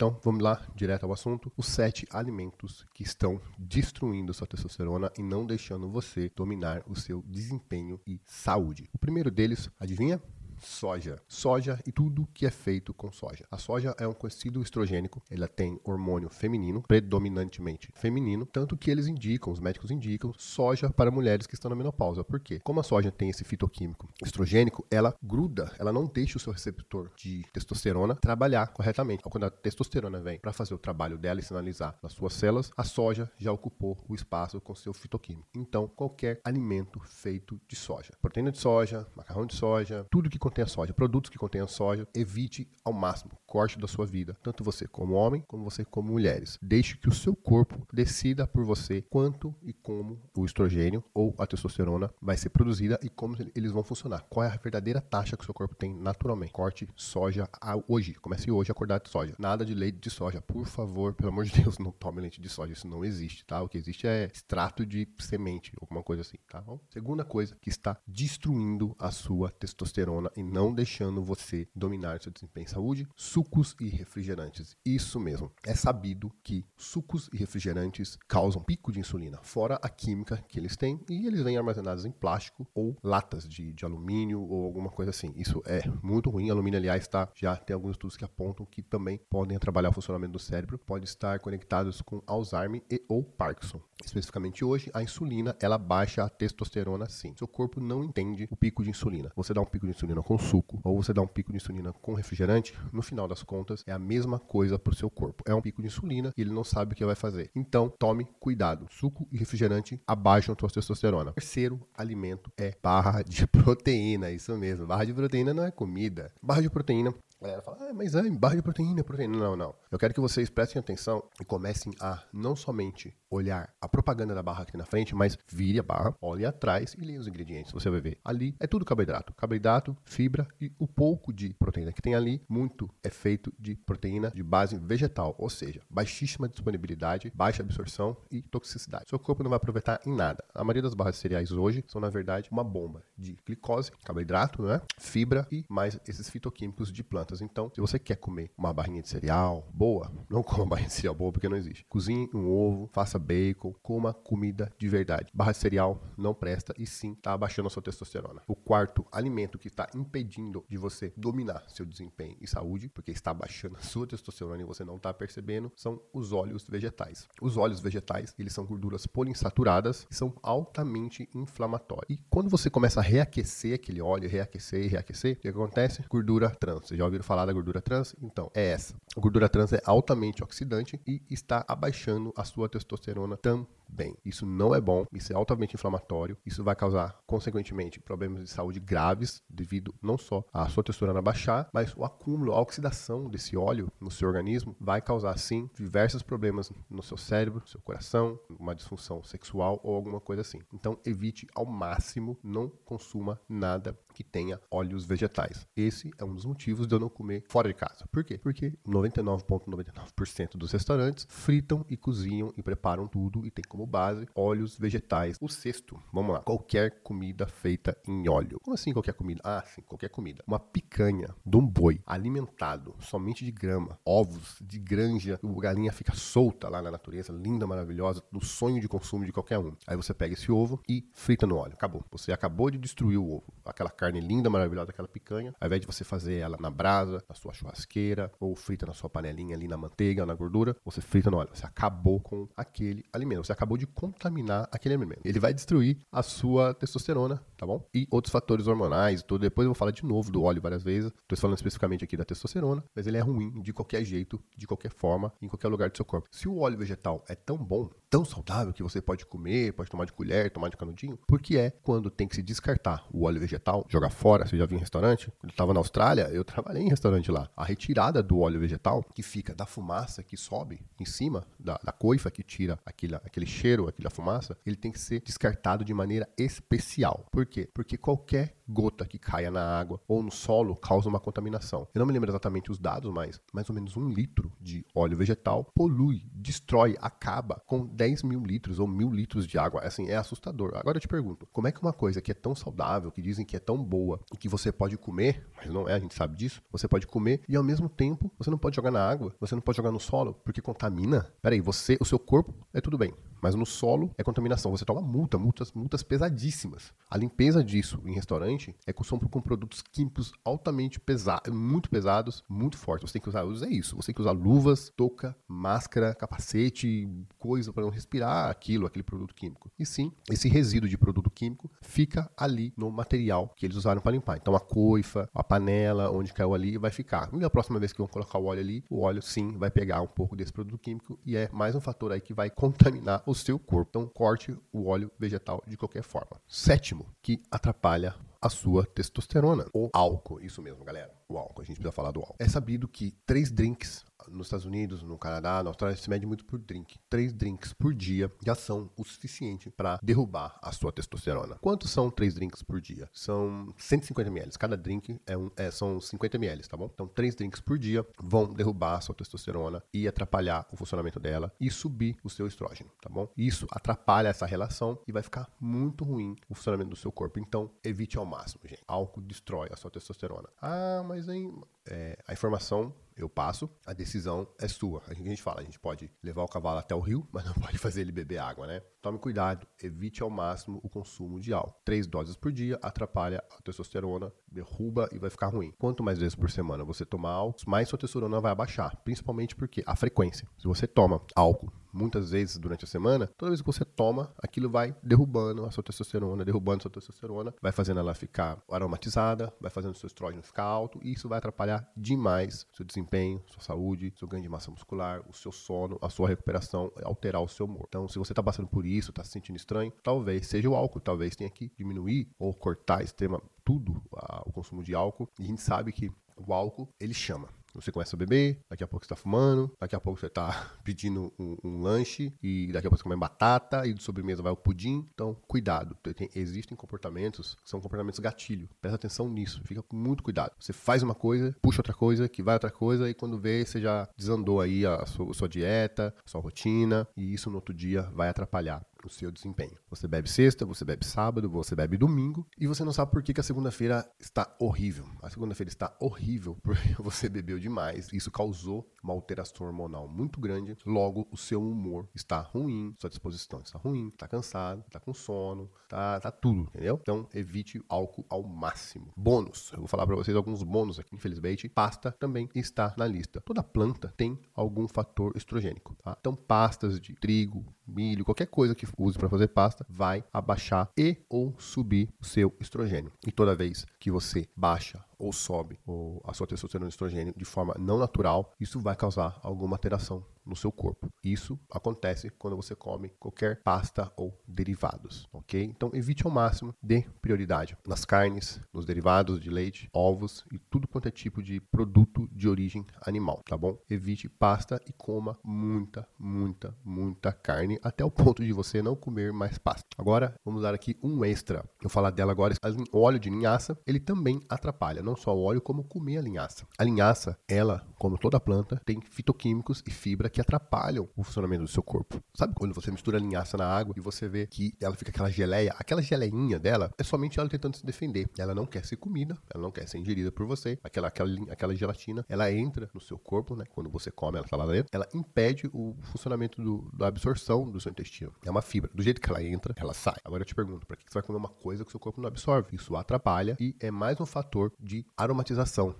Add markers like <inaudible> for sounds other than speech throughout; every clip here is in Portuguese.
Então, vamos lá, direto ao assunto. Os sete alimentos que estão destruindo sua testosterona e não deixando você dominar o seu desempenho e saúde. O primeiro deles, adivinha? Soja. Soja e tudo que é feito com soja. A soja é um conhecido estrogênico, ela tem hormônio feminino, predominantemente feminino, tanto que eles indicam, os médicos indicam, soja para mulheres que estão na menopausa. Por quê? Como a soja tem esse fitoquímico estrogênico, ela gruda, ela não deixa o seu receptor de testosterona trabalhar corretamente. Então, quando a testosterona vem para fazer o trabalho dela e sinalizar nas suas células, a soja já ocupou o espaço com seu fitoquímico. Então, qualquer alimento feito de soja, proteína de soja, macarrão de soja, tudo que contenha soja, produtos que contenham soja, evite ao máximo, corte da sua vida, tanto você como homem, como você como mulheres. Deixe que o seu corpo decida por você quanto e como o estrogênio ou a testosterona vai ser produzida e como eles vão funcionar. Qual é a verdadeira taxa que o seu corpo tem naturalmente. Corte soja hoje, comece hoje a acordar de soja. Nada de leite de soja, por favor, pelo amor de Deus, <laughs> não tome leite de soja, isso não existe, tá? O que existe é extrato de semente, alguma coisa assim, tá bom? Segunda coisa que está destruindo a sua testosterona e não deixando você dominar seu desempenho em saúde, sucos e refrigerantes. Isso mesmo. É sabido que sucos e refrigerantes causam pico de insulina, fora a química que eles têm, e eles vêm armazenados em plástico ou latas de, de alumínio ou alguma coisa assim. Isso é muito ruim. Alumínio, aliás, tá, já tem alguns estudos que apontam que também podem atrapalhar o funcionamento do cérebro, pode estar conectados com Alzheimer e ou Parkinson. Especificamente hoje, a insulina, ela baixa a testosterona sim. Seu corpo não entende o pico de insulina. Você dá um pico de insulina com suco ou você dá um pico de insulina com refrigerante, no final das contas é a mesma coisa para o seu corpo. É um pico de insulina e ele não sabe o que vai fazer. Então, tome cuidado. Suco e refrigerante abaixam a sua testosterona. Terceiro alimento é barra de <laughs> proteína, isso mesmo. Barra de proteína não é comida. Barra de proteína a galera fala, ah, mas é barra de proteína, proteína. Não, não. Eu quero que vocês prestem atenção e comecem a não somente olhar a propaganda da barra aqui na frente, mas vire a barra, olhe atrás e leia os ingredientes. Você vai ver. Ali é tudo carboidrato. Carboidrato, fibra e o pouco de proteína que tem ali, muito é feito de proteína de base vegetal, ou seja, baixíssima disponibilidade, baixa absorção e toxicidade. Seu corpo não vai aproveitar em nada. A maioria das barras de cereais hoje são, na verdade, uma bomba de glicose, carboidrato, né? fibra e mais esses fitoquímicos de planta Então, se você quer comer uma barrinha de cereal boa, <laughs> não coma barrinha de cereal boa porque não existe. Cozinhe um ovo, faça bacon, coma comida de verdade. Barra de cereal não presta e sim está abaixando a sua testosterona. O quarto alimento que está impedindo de você dominar seu desempenho e saúde, porque está abaixando a sua testosterona e você não está percebendo, são os óleos vegetais. Os óleos vegetais, eles são gorduras poliinsaturadas e são altamente inflamatórios. E quando você começa a reaquecer aquele óleo, reaquecer e reaquecer, o que acontece? Gordura trans. Você já ouviram falar da gordura trans? Então, é essa. A gordura trans é altamente oxidante e está abaixando a sua testosterona também bem. Isso não é bom, isso é altamente inflamatório, isso vai causar, consequentemente, problemas de saúde graves devido não só à sua testosterona baixar, mas o acúmulo, a oxidação desse óleo no seu organismo vai causar, sim, diversos problemas no seu cérebro, no seu coração, uma disfunção sexual ou alguma coisa assim. Então, evite ao máximo, não consuma nada que tenha óleos vegetais. Esse é um dos motivos de eu não comer fora de casa. Por quê? Porque 99,99% ,99 dos restaurantes fritam e cozinham e preparam tudo e tem como como base óleos vegetais. O sexto, vamos lá, qualquer comida feita em óleo. Como assim qualquer comida? Ah, sim, qualquer comida. Uma picanha de um boi alimentado somente de grama, ovos de granja, a galinha fica solta lá na natureza, linda, maravilhosa, do sonho de consumo de qualquer um. Aí você pega esse ovo e frita no óleo. Acabou. Você acabou de destruir o ovo. Aquela carne linda, maravilhosa, aquela picanha, ao invés de você fazer ela na brasa, na sua churrasqueira, ou frita na sua panelinha ali na manteiga, na gordura, você frita no óleo. Você acabou com aquele alimento. Você acabou acabou de contaminar aquele alimento. Ele vai destruir a sua testosterona, tá bom? E outros fatores hormonais, tudo. Depois eu vou falar de novo do óleo várias vezes. Estou falando especificamente aqui da testosterona, mas ele é ruim de qualquer jeito, de qualquer forma, em qualquer lugar do seu corpo. Se o óleo vegetal é tão bom, tão saudável que você pode comer, pode tomar de colher, tomar de canudinho, porque é quando tem que se descartar o óleo vegetal, jogar fora, você já viu em restaurante? Quando eu estava na Austrália, eu trabalhei em restaurante lá. A retirada do óleo vegetal, que fica da fumaça que sobe em cima da, da coifa que tira aquele, aquele cheiro, aquela fumaça, ele tem que ser descartado de maneira especial. Por quê? Porque qualquer gota que caia na água ou no solo causa uma contaminação. Eu não me lembro exatamente os dados, mas mais ou menos um litro de óleo vegetal polui, destrói, acaba com 10 mil litros ou mil litros de água. Assim, é assustador. Agora eu te pergunto, como é que uma coisa que é tão saudável, que dizem que é tão boa e que você pode comer, mas não é, a gente sabe disso, você pode comer e ao mesmo tempo você não pode jogar na água, você não pode jogar no solo porque contamina? Peraí, você, o seu corpo é tudo bem. Mas no solo é contaminação. Você toma multa, multas, multas pesadíssimas. A limpeza disso em restaurante é com, com produtos químicos altamente pesados, muito pesados, muito fortes. Você tem que usar, é isso. Você tem que usar luvas, touca, máscara, capacete, coisa para não respirar aquilo, aquele produto químico. E sim, esse resíduo de produto químico fica ali no material que eles usaram para limpar. Então a coifa, a panela, onde caiu ali, vai ficar. E a próxima vez que vão colocar o óleo ali, o óleo sim vai pegar um pouco desse produto químico e é mais um fator aí que vai contaminar o seu corpo. Então, corte o óleo vegetal de qualquer forma. Sétimo, que atrapalha a sua testosterona. O álcool, isso mesmo, galera. O álcool, a gente precisa falar do álcool. É sabido que três drinks nos Estados Unidos, no Canadá, na Austrália, se mede muito por drink. Três drinks por dia já são o suficiente para derrubar a sua testosterona. Quantos são três drinks por dia? São 150 ml. Cada drink é um, é, são 50 ml, tá bom? Então, três drinks por dia vão derrubar a sua testosterona e atrapalhar o funcionamento dela e subir o seu estrógeno, tá bom? Isso atrapalha essa relação e vai ficar muito ruim o funcionamento do seu corpo. Então, evite ao máximo, gente. Álcool destrói a sua testosterona. Ah, mas aí, é, a informação eu passo, a decisão é sua. A gente fala, a gente pode levar o cavalo até o rio, <laughs> mas não pode fazer ele beber água, né? Tome cuidado, evite ao máximo o consumo de álcool. Três doses por dia atrapalha a testosterona, derruba e vai ficar ruim. Quanto mais vezes por semana você tomar álcool, mais sua testosterona vai abaixar, principalmente porque a frequência. Se você toma álcool muitas vezes durante a semana, toda vez que você toma, aquilo vai derrubando a sua testosterona, derrubando a sua testosterona, vai fazendo ela ficar aromatizada, vai fazendo o seu estrógeno ficar alto e isso vai atrapalhar demais seu desempenho, sua saúde, seu ganho de massa muscular, o seu sono, a sua recuperação, alterar o seu humor. Então, se você está passando por isso, está se sentindo estranho, talvez seja o álcool, talvez tenha que diminuir ou cortar extrema tudo a, o consumo de álcool. E a gente sabe que o álcool, ele chama. Você começa a beber, daqui a pouco você está fumando, daqui a pouco você está <laughs> pedindo um, um, lanche, e daqui a pouco você come batata, e de sobremesa vai o pudim. Então, cuidado. Tem, existem comportamentos que são comportamentos gatilho. Presta atenção nisso, fica com muito cuidado. Você faz uma coisa, puxa outra coisa, que vai outra coisa, e quando vê, você já desandou aí a sua, a sua dieta, a sua rotina, e isso no outro dia vai atrapalhar o seu desempenho. Você bebe sexta, você bebe sábado, você bebe domingo e você não sabe por que, que a segunda-feira está horrível. A segunda-feira está horrível <laughs> porque você bebeu demais. Isso causou uma alteração hormonal muito grande. Logo, o seu humor está ruim, sua disposição está ruim, está cansado, está com sono, está tá tudo, entendeu? Então, evite álcool ao máximo. Bônus. Eu vou falar para vocês alguns bônus aqui. Infelizmente, pasta também está na lista. Toda planta tem algum fator estrogênico, tá? Então, pastas de trigo, milho, qualquer coisa que use para fazer pasta, vai abaixar e ou subir o seu estrogênio. E toda vez que você baixa ou sobe a sua testosterona e estrogênio de forma não natural, isso vai causar alguma alteração no seu corpo. Isso acontece quando você come qualquer pasta ou derivados, ok? Então evite ao máximo, dê prioridade nas carnes, nos derivados de leite, ovos e tudo quanto é tipo de produto de origem animal, tá bom? Evite pasta e coma muita, muita, muita carne até o ponto de você não comer mais pasta. Agora, vamos dar aqui um extra. Eu falar dela agora. O óleo de linhaça, ele também atrapalha, não só o óleo, como comer a linhaça. A linhaça, ela, como toda planta, tem fitoquímicos e fibra que atrapalham o funcionamento do seu corpo. Sabe quando você mistura a linhaça na água e você vê que ela fica aquela geleia? Aquela geleinha dela é somente ela tentando se defender. Ela não quer ser comida, ela não quer ser ingerida por você. Aquela, aquela, aquela gelatina, ela entra no seu corpo, né? Quando você come, ela tá lá dentro. Ela impede o funcionamento do, da absorção do seu intestino. É uma fibra. Do jeito que ela entra, ela sai. Agora eu te pergunto, para que você vai comer uma coisa que o seu corpo não absorve? Isso atrapalha e é mais um fator aromatização,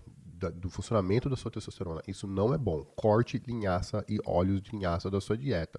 do funcionamento da sua testosterona. Isso não é bom. Corte linhaça e óleos de linhaça da sua dieta.